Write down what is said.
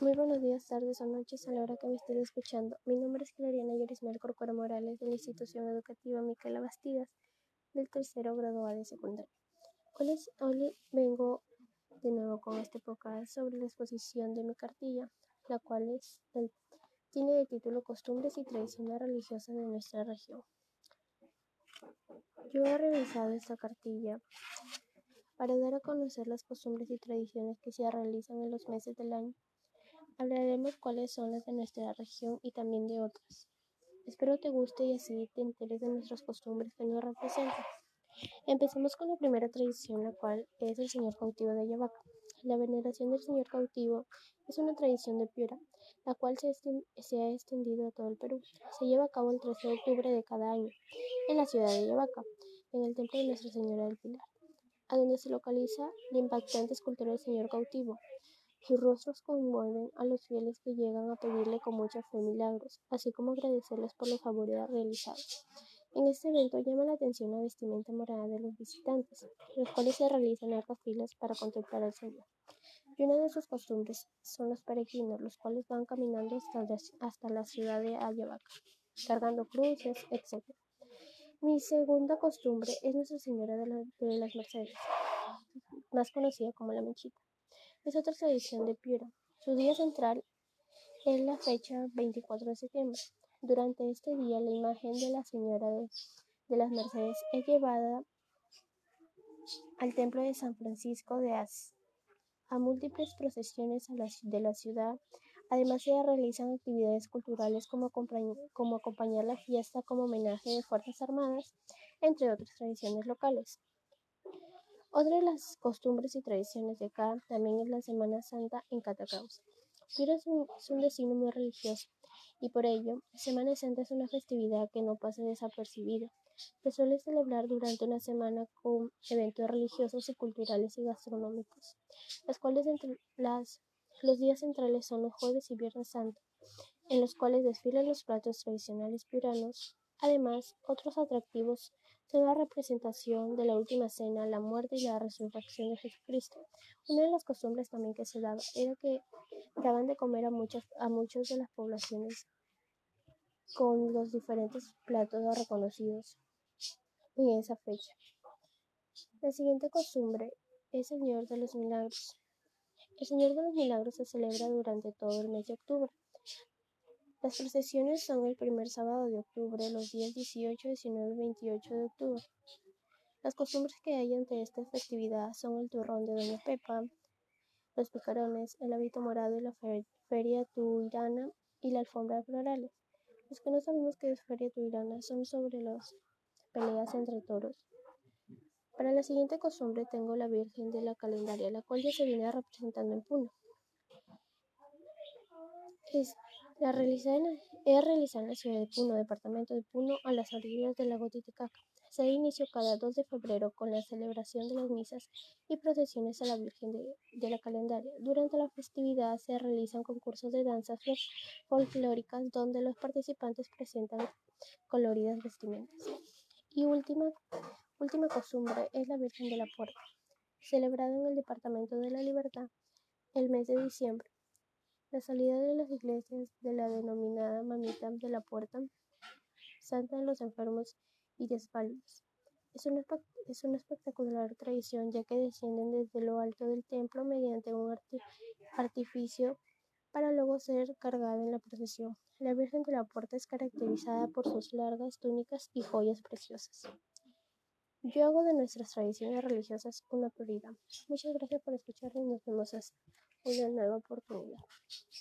Muy buenos días, tardes o noches a la hora que me estén escuchando. Mi nombre es Clariana Yerismel Corcuera Morales de la Institución Educativa Micaela Bastidas del tercero grado A de secundaria. Hoy, vengo de nuevo con este podcast sobre la exposición de mi cartilla, la cual tiene de título Costumbres y Tradiciones Religiosas de nuestra región. Yo he revisado esta cartilla para dar a conocer las costumbres y tradiciones que se realizan en los meses del año Hablaremos cuáles son las de nuestra región y también de otras. Espero te guste y así te enteres de nuestras costumbres que nos representan. Empecemos con la primera tradición, la cual es el Señor cautivo de Ayabaca. La veneración del Señor cautivo es una tradición de Piura, la cual se, ha extendido a todo el Perú. Se lleva a cabo el 13 de octubre de cada año en la ciudad de Ayabaca, en el templo de Nuestra Señora del Pilar, a donde se localiza la impactante escultura del Señor cautivo, sus rostros conmueven a los fieles que llegan a pedirle con mucha fe milagros, así como agradecerles por los favores realizados. En este evento llama la atención la vestimenta morada de los visitantes, los cuales se realizan largas filas para contemplar al Señor. Y una de sus costumbres son los peregrinos, los cuales van caminando hasta, la ciudad de Ayabaca, cargando cruces, etc. Mi segunda costumbre es Nuestra Señora de, las Mercedes, más conocida como la Mechita es otra tradición de Piura. Su día central es la fecha 24 de septiembre. Durante este día, la imagen de la Señora de, las Mercedes es llevada al templo de San Francisco de Asís. A múltiples procesiones de la ciudad, además se realizan actividades culturales como, como acompañar la fiesta como homenaje de Fuerzas Armadas, entre otras tradiciones locales. Otra de las costumbres y tradiciones de acá también es la Semana Santa en Catacaos. Piura es un, destino muy religioso y por ello Semana Santa es una festividad que no pasa desapercibida. Se suele celebrar durante una semana con eventos religiosos y culturales y gastronómicos, las cuales entre las, los días centrales son los jueves y viernes santo, en los cuales desfilan los platos tradicionales piuranos. Además, otros atractivos la representación de la última cena, la muerte y la resurrección de Jesucristo. Una de las costumbres también que se daba era que daban de comer a muchas a de las poblaciones con los diferentes platos reconocidos en esa fecha. La siguiente costumbre es el Señor de los Milagros. El Señor de los Milagros se celebra durante todo el mes de octubre. Las procesiones son el primer sábado de octubre, los días 18, 19 y 28 de octubre. Las costumbres que hay ante esta festividad son el turrón de Doña Pepa, los picarones, el hábito morado y la feria tuirana y la alfombra de florales. Los que no sabemos qué es feria tuirana son sobre las peleas entre toros. Para la siguiente costumbre tengo la Virgen de la Calendaria, la cual ya se viene representando en Puno. La realizada en, la ciudad de Puno, departamento de Puno, a las orillas del lago Titicaca. Se da inicio cada 2 de febrero con la celebración de las misas y procesiones a la Virgen de, la Calendaria. Durante la festividad se realizan concursos de danzas folclóricas donde los participantes presentan coloridas vestimentas. Y última, última costumbre es la Virgen de la Puerta, celebrada en el Departamento de la Libertad el mes de diciembre. La salida de las iglesias de la denominada Mamita de la Puerta, Santa de los Enfermos y Desvalidos. Es una, es una espectacular tradición ya que descienden desde lo alto del templo mediante un artificio para luego ser cargada en la procesión. La Virgen de la Puerta es caracterizada por sus largas túnicas y joyas preciosas. Yo hago de nuestras tradiciones religiosas una prioridad. Muchas gracias por escuchar y nos vemos hasta una nueva oportunidad.